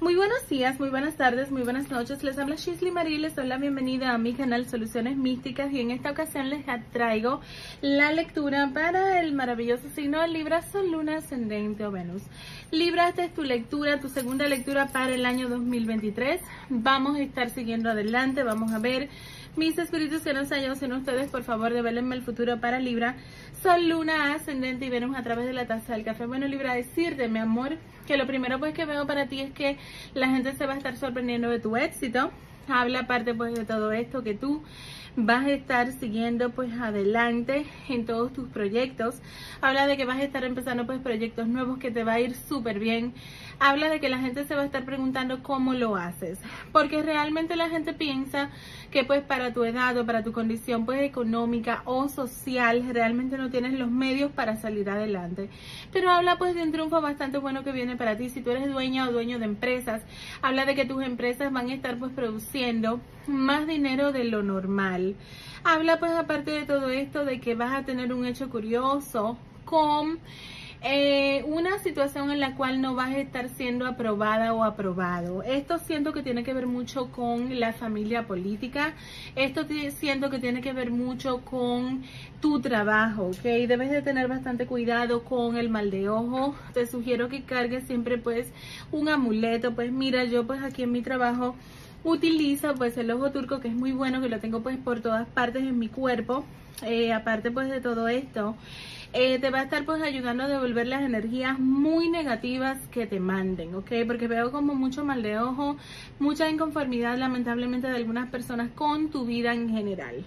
Muy buenos días, muy buenas tardes, muy buenas noches. Les habla Shisley Marie les doy la bienvenida a mi canal Soluciones Místicas y en esta ocasión les traigo la lectura para el maravilloso signo de Libra, Sol, Luna, Ascendente o Venus. Libra, esta es tu lectura, tu segunda lectura para el año 2023. Vamos a estar siguiendo adelante, vamos a ver mis espíritus que nos hallan en ustedes, por favor, develenme el futuro para Libra. Sol, Luna, Ascendente y Venus a través de la taza del café. Bueno, Libra, decirte, mi amor, que lo primero pues que veo para ti es que la gente se va a estar sorprendiendo de tu éxito. Habla aparte pues de todo esto que tú vas a estar siguiendo pues adelante en todos tus proyectos. Habla de que vas a estar empezando pues proyectos nuevos que te va a ir súper bien. Habla de que la gente se va a estar preguntando cómo lo haces. Porque realmente la gente piensa que pues para tu edad o para tu condición pues económica o social realmente no tienes los medios para salir adelante. Pero habla pues de un triunfo bastante bueno que viene para ti. Si tú eres dueña o dueño de empresas, habla de que tus empresas van a estar pues produciendo más dinero de lo normal. Habla pues aparte de todo esto de que vas a tener un hecho curioso con eh, una situación en la cual no vas a estar siendo aprobada o aprobado. Esto siento que tiene que ver mucho con la familia política. Esto siento que tiene que ver mucho con tu trabajo, ¿ok? Debes de tener bastante cuidado con el mal de ojo. Te sugiero que cargues siempre pues un amuleto. Pues mira, yo pues aquí en mi trabajo utilizo pues el ojo turco que es muy bueno, que lo tengo pues por todas partes en mi cuerpo. Eh, aparte pues de todo esto eh, te va a estar pues ayudando a devolver las energías muy negativas que te manden, ¿ok? Porque veo como mucho mal de ojo, mucha inconformidad lamentablemente de algunas personas con tu vida en general.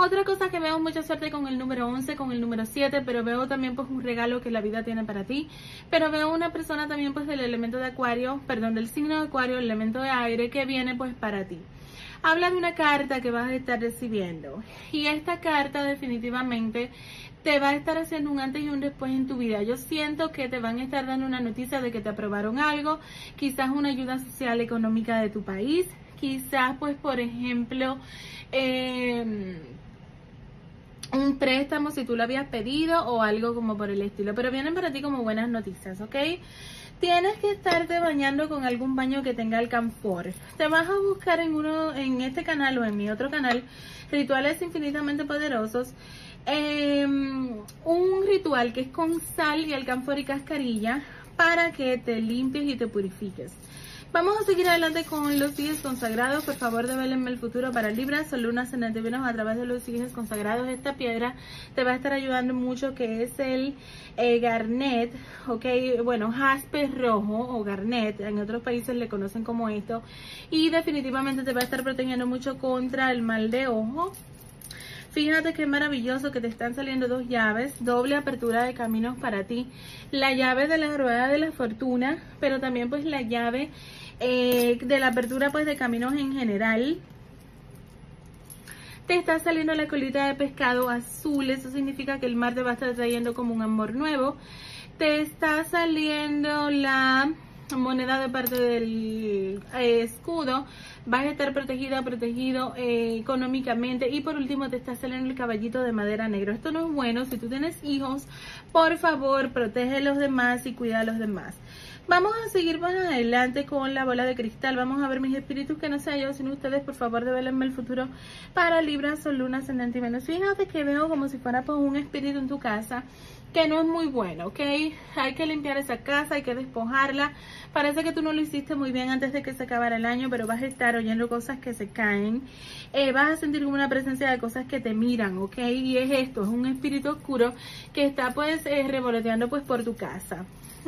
Otra cosa que veo mucha suerte con el número 11, con el número 7, pero veo también pues un regalo que la vida tiene para ti. Pero veo una persona también pues del elemento de acuario, perdón, del signo de acuario, el elemento de aire que viene pues para ti habla de una carta que vas a estar recibiendo. Y esta carta definitivamente te va a estar haciendo un antes y un después en tu vida. Yo siento que te van a estar dando una noticia de que te aprobaron algo, quizás una ayuda social económica de tu país, quizás pues por ejemplo em, un préstamo si tú lo habías pedido o algo como por el estilo. Pero vienen para ti como buenas noticias, ¿ok? Tienes que estarte bañando con algún baño que tenga alcanfor. Te vas a buscar en uno, en este canal o en mi otro canal, rituales infinitamente poderosos Em, un ritual que es con sal y alcanfor y cascarilla para que te limpies y te purifiques. Vamos a seguir adelante con los sigues consagrados. Por favor, develenme el futuro para Libra, Sol, Luna, Ascendente, Venus a través de los sigues consagrados. Esta piedra te va a estar ayudando mucho, que es el eh, garnet, ok, bueno, jaspe rojo o garnet. En otros países le conocen como esto. Y definitivamente te va a estar protegiendo mucho contra el mal de ojo Fíjate qué maravilloso que te están saliendo dos llaves, doble apertura de caminos para ti. La llave de la rueda de la fortuna, pero también pues la llave eh, de la apertura pues de caminos en general. Te está saliendo la colita de pescado azul, eso significa que el mar te va a estar trayendo como un amor nuevo. Te está saliendo la moneda de parte del eh, escudo vas a estar protegida, protegido eh, económicamente y por último te está saliendo el caballito de madera negro. Esto no es bueno, si tú tienes hijos, por favor, protege a los demás y cuida a los demás. Vamos a seguir más adelante con la bola de cristal. Vamos a ver mis espíritus que no sea yo, sino ustedes, por favor, develenme el futuro para Libra, Sol, Luna, Ascendente y Venus. Fíjate que veo como si fuera pues, un espíritu en tu casa que no es muy bueno, ¿ok? Hay que limpiar esa casa, hay que despojarla. Parece que tú no lo hiciste muy bien antes de que se acabara el año, pero vas a estar oyendo cosas que se caen. Eh, vas a sentir como una presencia de cosas que te miran, ¿ok? Y es esto, es un espíritu oscuro que está pues eh, revoloteando pues por tu casa.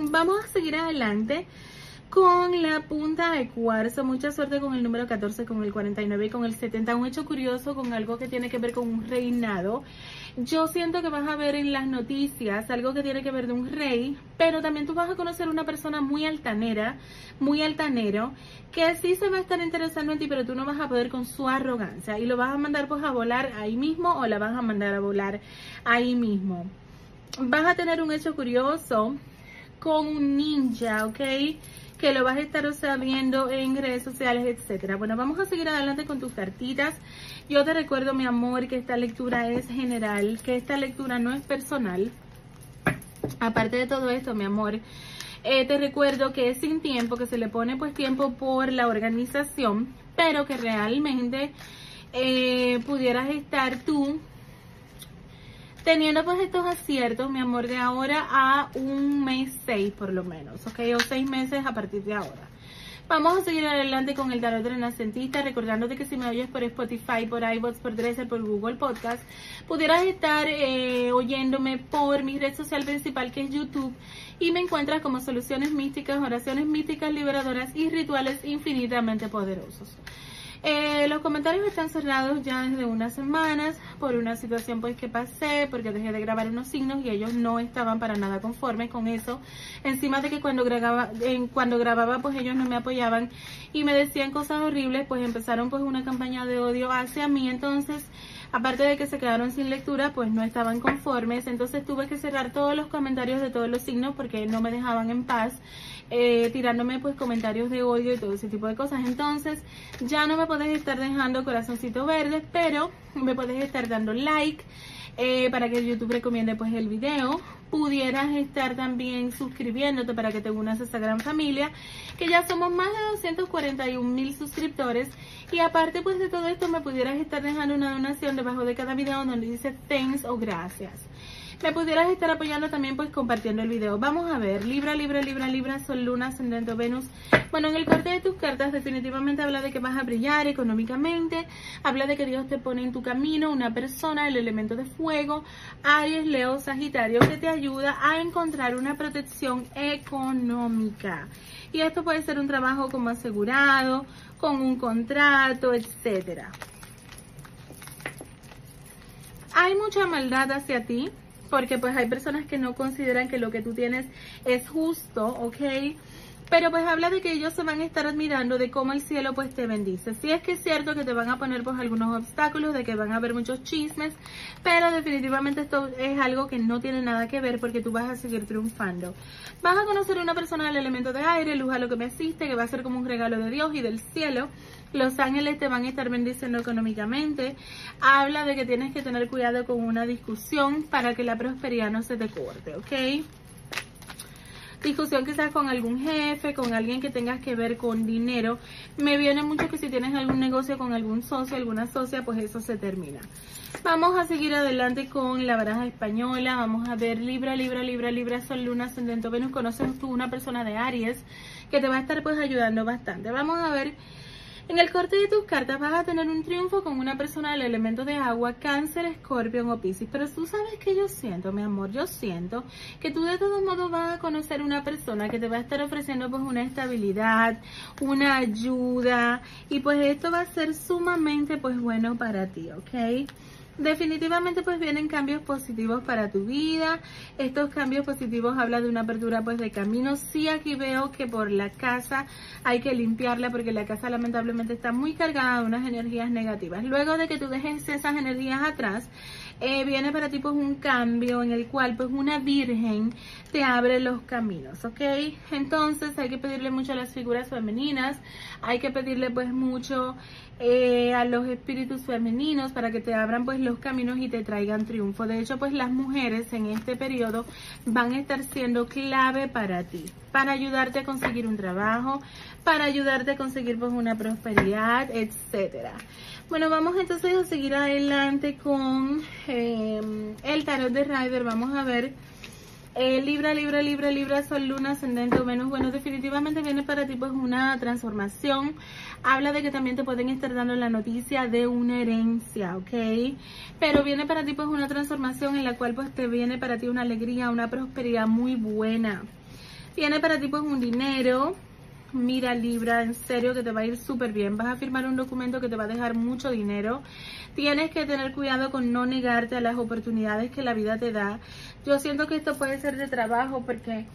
Vamos a seguir adelante con la punta de cuarzo. Mucha suerte con el número 14, con el 49 y con el 70. Un hecho curioso con algo que tiene que ver con un reinado. Yo siento que vas a ver en las noticias algo que tiene que ver de un rey, pero también tú vas a conocer una persona muy altanera, muy altanero, que sí se va a estar interesando en ti, pero tú no vas a poder con su arrogancia y lo vas a mandar pues a volar ahí mismo o la vas a mandar a volar ahí mismo. Vas a tener un hecho curioso con un ninja, ¿ok? Que lo vas a estar o viendo en redes sociales, etcétera. Bueno, vamos a seguir adelante con tus cartitas. Yo te recuerdo, mi amor, que esta lectura es general, que esta lectura no es personal. Aparte de todo esto, mi amor, eh, te recuerdo que es sin tiempo, que se le pone pues tiempo por la organización, pero que realmente eh, pudieras estar tú teniendo pues estos aciertos, mi amor, de ahora a un mes seis por lo menos, ok, o seis meses a partir de ahora. Vamos a seguir adelante con el tarot renacentista, recordándote que si me oyes por Spotify, por iBots, por Dresser, por Google Podcast, pudieras estar eh, oyéndome por mi red social principal que es YouTube y me encuentras como soluciones místicas, oraciones místicas, liberadoras y rituales infinitamente poderosos. Eh, los comentarios están cerrados ya desde unas semanas por una situación pues que pasé, porque dejé de grabar unos signos y ellos no estaban para nada conformes con eso. Encima de que cuando grababa, cuando grababa pues ellos no me apoyaban y me decían cosas horribles, pues empezaron pues una campaña de odio hacia mí. Entonces, aparte de que se quedaron sin lectura, pues no estaban conformes. Entonces tuve que cerrar todos los comentarios de todos los signos porque no me dejaban en paz eh, tirándome pues comentarios de odio y todo ese tipo de cosas. Entonces ya no me puedes estar dejando corazoncito verde, pero me puedes estar dando like eh, para que YouTube recomiende pues el video. Pudieras estar también suscribiéndote para que te unas a esta gran familia, que ya somos más de 241 mil suscriptores. Y aparte pues de todo esto me pudieras estar dejando una donación debajo de cada video donde dice thanks o gracias me pudieras estar apoyando también pues compartiendo el video. Vamos a ver, Libra, Libra, Libra, Libra, Sol, Luna, Ascendente, Venus. Bueno, en el corte de tus cartas definitivamente habla de que vas a brillar económicamente, habla de que Dios te pone en tu camino una persona, el elemento de fuego, Aries, Leo, Sagitario, que te ayuda a encontrar una protección económica. Y esto puede ser un trabajo como asegurado, con un contrato, etcétera. Hay mucha maldad hacia ti, porque pues hay personas que no consideran que lo que tú tienes es justo, ¿ok? Pero pues habla de que ellos se van a estar admirando de cómo el cielo pues te bendice. Sí es que es cierto que te van a poner pues algunos obstáculos, de que van a haber muchos chismes, pero definitivamente esto es algo que no tiene nada que ver porque tú vas a seguir triunfando. Vas a conocer a una persona del elemento de aire, luz a lo que me asiste, que va a ser como un regalo de Dios y del cielo. Los ángeles te van a estar bendiciendo económicamente. Habla de que tienes que tener cuidado con una discusión para que la prosperidad no se te corte, ¿ok? Discusión quizás con algún jefe, con alguien que tengas que ver con dinero. Me viene mucho que si tienes algún negocio con algún socio, alguna socia, pues eso se termina. Vamos a seguir adelante con la baraja española. Vamos a ver Libra, Libra, Libra, Libra, Sol, Luna, Ascendente, Venus. Conoces tú una persona de Aries que te va a estar pues ayudando bastante. Vamos a ver en el corte de tus cartas vas a tener un triunfo con una persona del elemento de agua, cáncer, escorpión o piscis. Pero tú sabes que yo siento, mi amor, yo siento que tú de todos modos vas a conocer una persona que te va a estar ofreciendo pues una estabilidad, una ayuda y pues esto va a ser sumamente pues bueno para ti, ¿ok? Definitivamente pues vienen cambios positivos para tu vida. Estos cambios positivos hablan de una apertura pues de camino. Sí aquí veo que por la casa hay que limpiarla porque la casa lamentablemente está muy cargada de unas energías negativas. Luego de que tú dejes esas energías atrás, eh, viene para ti pues un cambio en el cual pues una virgen te abre los caminos, ¿ok? Entonces hay que pedirle mucho a las figuras femeninas, hay que pedirle pues mucho eh, a los espíritus femeninos para que te abran pues los caminos y te traigan triunfo. De hecho pues las mujeres en este periodo van a estar siendo clave para ti, para ayudarte a conseguir un trabajo, para ayudarte a conseguir pues una prosperidad, etcétera. Bueno, vamos entonces a seguir adelante con eh, el tarot de Rider. Vamos a ver eh, Libra, Libra, Libra, Libra, Sol, Luna, Ascendente o Venus. Bueno, definitivamente viene para ti pues una transformación. Habla de que también te pueden estar dando la noticia de una herencia, ¿ok? Pero viene para ti pues una transformación en la cual pues te viene para ti una alegría, una prosperidad muy buena. Viene para ti pues un dinero, Mira Libra, en serio que te va a ir súper bien. Vas a firmar un documento que te va a dejar mucho dinero. Tienes que tener cuidado con no negarte a las oportunidades que la vida te da. Yo siento que esto puede ser de trabajo porque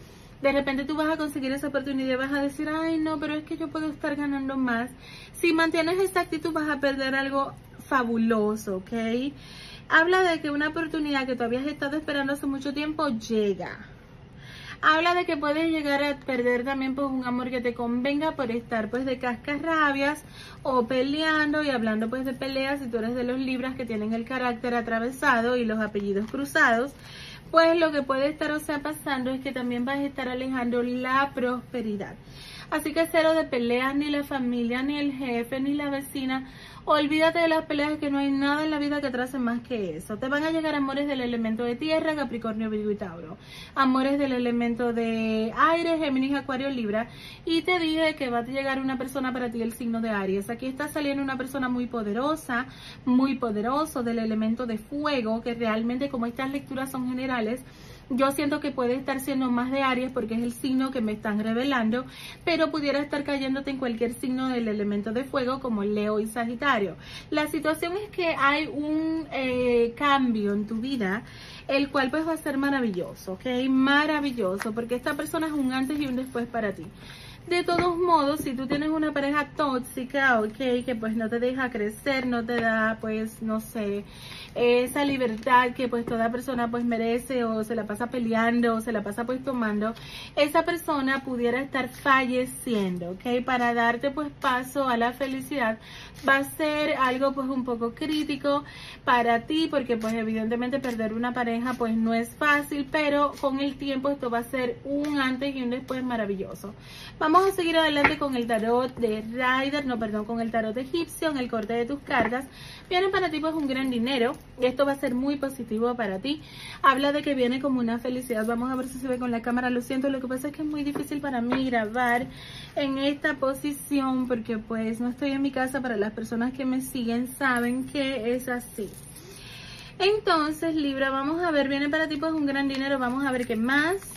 de repente tú vas a conseguir esa oportunidad y vas a decir, ay no, pero es que yo puedo estar ganando más. Si mantienes esta actitud vas a perder algo fabuloso, ¿ok? Habla de que una oportunidad que tú habías estado esperando hace mucho tiempo llega habla de que puedes llegar a perder también pues un amor que te convenga por estar pues de cascarrabias o peleando y hablando pues de peleas. Si tú eres de los libras que tienen el carácter atravesado y los apellidos cruzados pues lo que puede estar o sea pasando es que también vas a estar alejando la prosperidad. Así que cero de peleas ni la familia ni el jefe ni la vecina Olvídate de las peleas que no hay nada en la vida que trace más que eso. Te van a llegar amores del elemento de tierra, Capricornio, Virgo y Tauro. Amores del elemento de aire, Géminis, Acuario, Libra. Y te dije que va a llegar una persona para ti el signo de Aries. Aquí está saliendo una persona muy poderosa, muy poderoso del elemento de fuego, que realmente como estas lecturas son generales, yo siento que puede estar siendo más de Aries porque es el signo que me están revelando, pero pudiera estar cayéndote en cualquier signo del elemento de fuego como Leo y Sagitario. La situación es que hay un eh, cambio en tu vida, el cual pues va a ser maravilloso, ¿ok? Maravilloso, porque esta persona es un antes y un después para ti. De todos modos, si tú tienes una pareja tóxica, ok, que pues no te deja crecer, no te da, pues, no sé, esa libertad que pues toda persona pues merece o se la pasa peleando o se la pasa pues tomando, esa persona pudiera estar falleciendo, ¿ok? Para darte pues paso a la felicidad va a ser algo pues un poco crítico para ti porque pues evidentemente perder una pareja pues no es fácil, pero con el tiempo esto va a ser un antes y un después maravilloso. Vamos a seguir adelante con el tarot de Rider, no perdón, con el tarot egipcio, en el corte de tus cargas. Vienen para ti pues un gran dinero, esto va a ser muy positivo para ti. Habla de que viene como una felicidad. Vamos a ver si se ve con la cámara. Lo siento, lo que pasa es que es muy difícil para mí grabar en esta posición porque pues no estoy en mi casa. Para las personas que me siguen saben que es así. Entonces, Libra, vamos a ver, viene para ti pues un gran dinero. Vamos a ver qué más.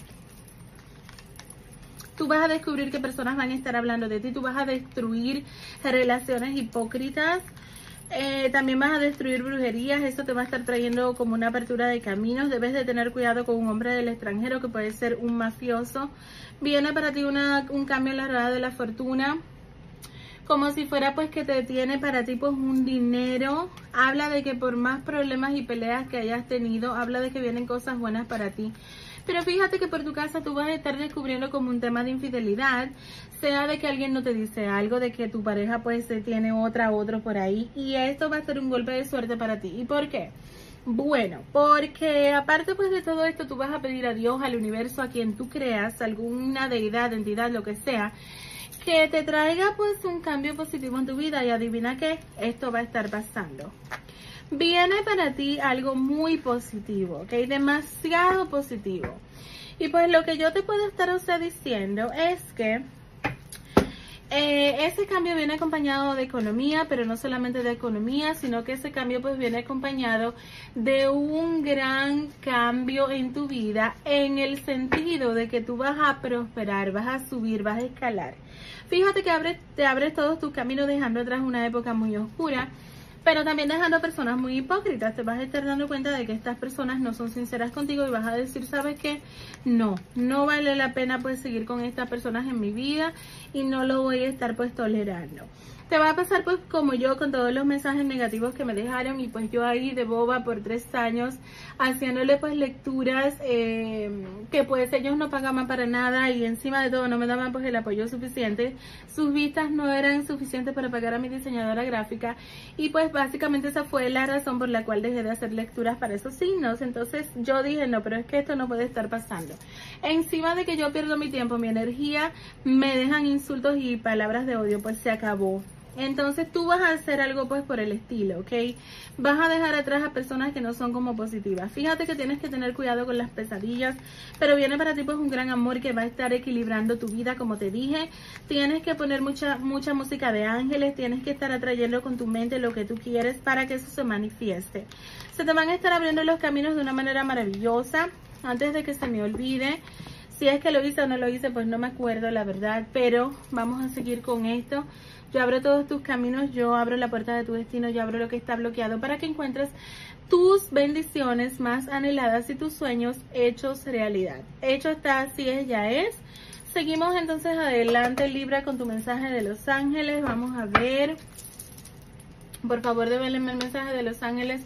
Tú vas a descubrir que personas van a estar hablando de ti. Tú vas a destruir relaciones hipócritas. Eh, también vas a destruir brujerías, eso te va a estar trayendo como una apertura de caminos. Debes de tener cuidado con un hombre del extranjero que puede ser un mafioso. Viene para ti una, un cambio en la rueda de la fortuna. Como si fuera pues que te tiene para ti pues un dinero. Habla de que por más problemas y peleas que hayas tenido, habla de que vienen cosas buenas para ti. Pero fíjate que por tu casa tú vas a estar descubriendo como un tema de infidelidad, sea de que alguien no te dice algo, de que tu pareja pues tiene otra, otro por ahí. Y esto va a ser un golpe de suerte para ti. ¿Y por qué? Bueno, porque aparte pues de todo esto tú vas a pedir a Dios, al universo, a quien tú creas, alguna deidad, entidad, lo que sea, que te traiga pues un cambio positivo en tu vida y adivina qué, esto va a estar pasando viene para ti algo muy positivo, ¿ok? Demasiado positivo. Y pues lo que yo te puedo estar usted diciendo es que eh, ese cambio viene acompañado de economía, pero no solamente de economía, sino que ese cambio pues viene acompañado de un gran cambio en tu vida en el sentido de que tú vas a prosperar, vas a subir, vas a escalar. Fíjate que te abres todos tus caminos dejando atrás una época muy oscura pero también dejando personas muy hipócritas. Te vas a estar dando cuenta de que estas personas no son sinceras contigo y vas a decir, ¿sabes qué? No, no vale la pena pues seguir con estas personas en mi vida y no lo voy a estar pues tolerando te va a pasar pues como yo con todos los mensajes negativos que me dejaron y pues yo ahí de boba por tres años haciéndole pues lecturas eh, que pues ellos no pagaban para nada y encima de todo no me daban pues el apoyo suficiente. Sus vistas no eran suficientes para pagar a mi diseñadora gráfica y pues básicamente esa fue la razón por la cual dejé de hacer lecturas para esos signos. Entonces yo dije no pero es que esto no puede estar pasando encima de que yo pierdo mi tiempo mi energía me dejan insultos y palabras de odio pues se acabó entonces tú vas a hacer algo pues por el estilo, ¿ok? Vas a dejar atrás a personas que no son como positivas. Fíjate que tienes que tener cuidado con las pesadillas, pero viene para ti pues un gran amor que va a estar equilibrando tu vida, como te dije. Tienes que poner mucha, mucha música de ángeles, tienes que estar atrayendo con tu mente lo que tú quieres para que eso se manifieste. Se te van a estar abriendo los caminos de una manera maravillosa. Antes de que se me olvide, si es que lo hice o no lo hice, pues no me acuerdo la verdad, pero vamos a seguir con esto. Yo abro todos tus caminos, yo abro la puerta de tu destino, yo abro lo que está bloqueado para que encuentres tus bendiciones más anheladas y tus sueños hechos realidad. Hecho está, así es, ya es. Seguimos entonces adelante, Libra, con tu mensaje de Los Ángeles. Vamos a ver. Por favor, develenme el mensaje de Los Ángeles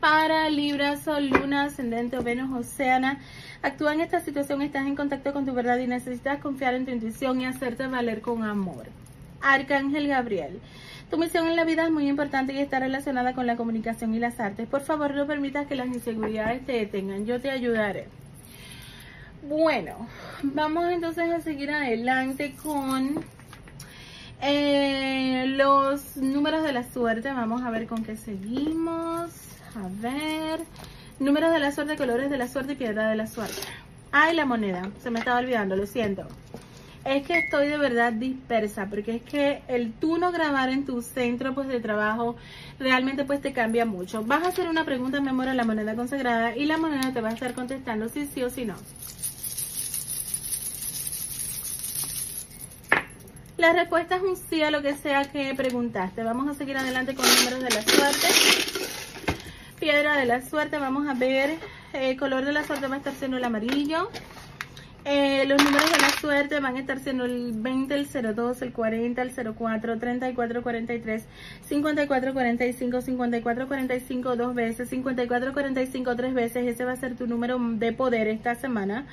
para Libra, Sol, Luna, Ascendente Venus, Oceana. Actúa en esta situación, estás en contacto con tu verdad y necesitas confiar en tu intuición y hacerte valer con amor. Arcángel Gabriel. Tu misión en la vida es muy importante y está relacionada con la comunicación y las artes. Por favor, no permitas que las inseguridades te detengan. Yo te ayudaré. Bueno, vamos entonces a seguir adelante con eh, los números de la suerte. Vamos a ver con qué seguimos. A ver. Números de la suerte, colores de la suerte y piedra de la suerte. Ay, la moneda. Se me estaba olvidando, lo siento es que estoy de verdad dispersa, porque es que el tú no grabar en tu centro pues de trabajo realmente pues te cambia mucho. Vas a hacer una pregunta en memoria a la moneda consagrada y la moneda te va a estar contestando si sí o si no. La respuesta es un sí a lo que sea que preguntaste. Vamos a seguir adelante con números de la suerte. Piedra de la suerte, vamos a ver. El eh, color de la suerte va a estar siendo el amarillo. Eh, los números de la suerte van a estar siendo el 20, el 02, el 40, el 04, 34, 43, 54, 45, 54, 45 dos veces, 54, 45 tres veces. Ese va a ser tu número de poder esta semana.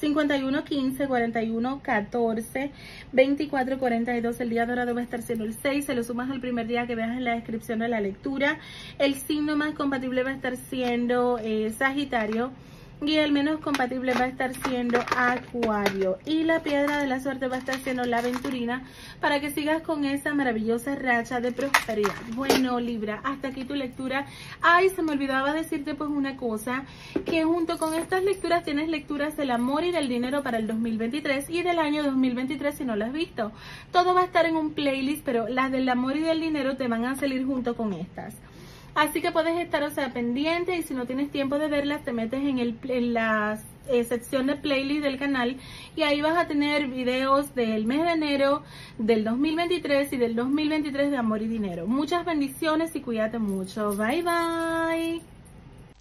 51, 15, 41, 14, 24, 42. El día dorado va a estar siendo el 6. Se lo sumas al primer día que veas en la descripción de la lectura. El signo más compatible va a estar siendo eh, Sagitario y el menos compatible va a estar siendo Acuario y la piedra de la suerte va a estar siendo la aventurina para que sigas con esa maravillosa racha de prosperidad. Bueno Libra, hasta aquí tu lectura. Ay, se me olvidaba decirte pues una cosa, que junto con estas lecturas tienes lecturas del amor y del dinero para el 2023 y del año 2023 si no lo has visto. Todo va a estar en un playlist, pero las del amor y del dinero te van a salir junto con estas. Así que puedes estar, o sea, pendiente y si no tienes tiempo de verlas, te metes en, el, en la eh, sección de playlist del canal y ahí vas a tener videos del mes de enero del 2023 y del 2023 de amor y dinero. Muchas bendiciones y cuídate mucho. Bye bye.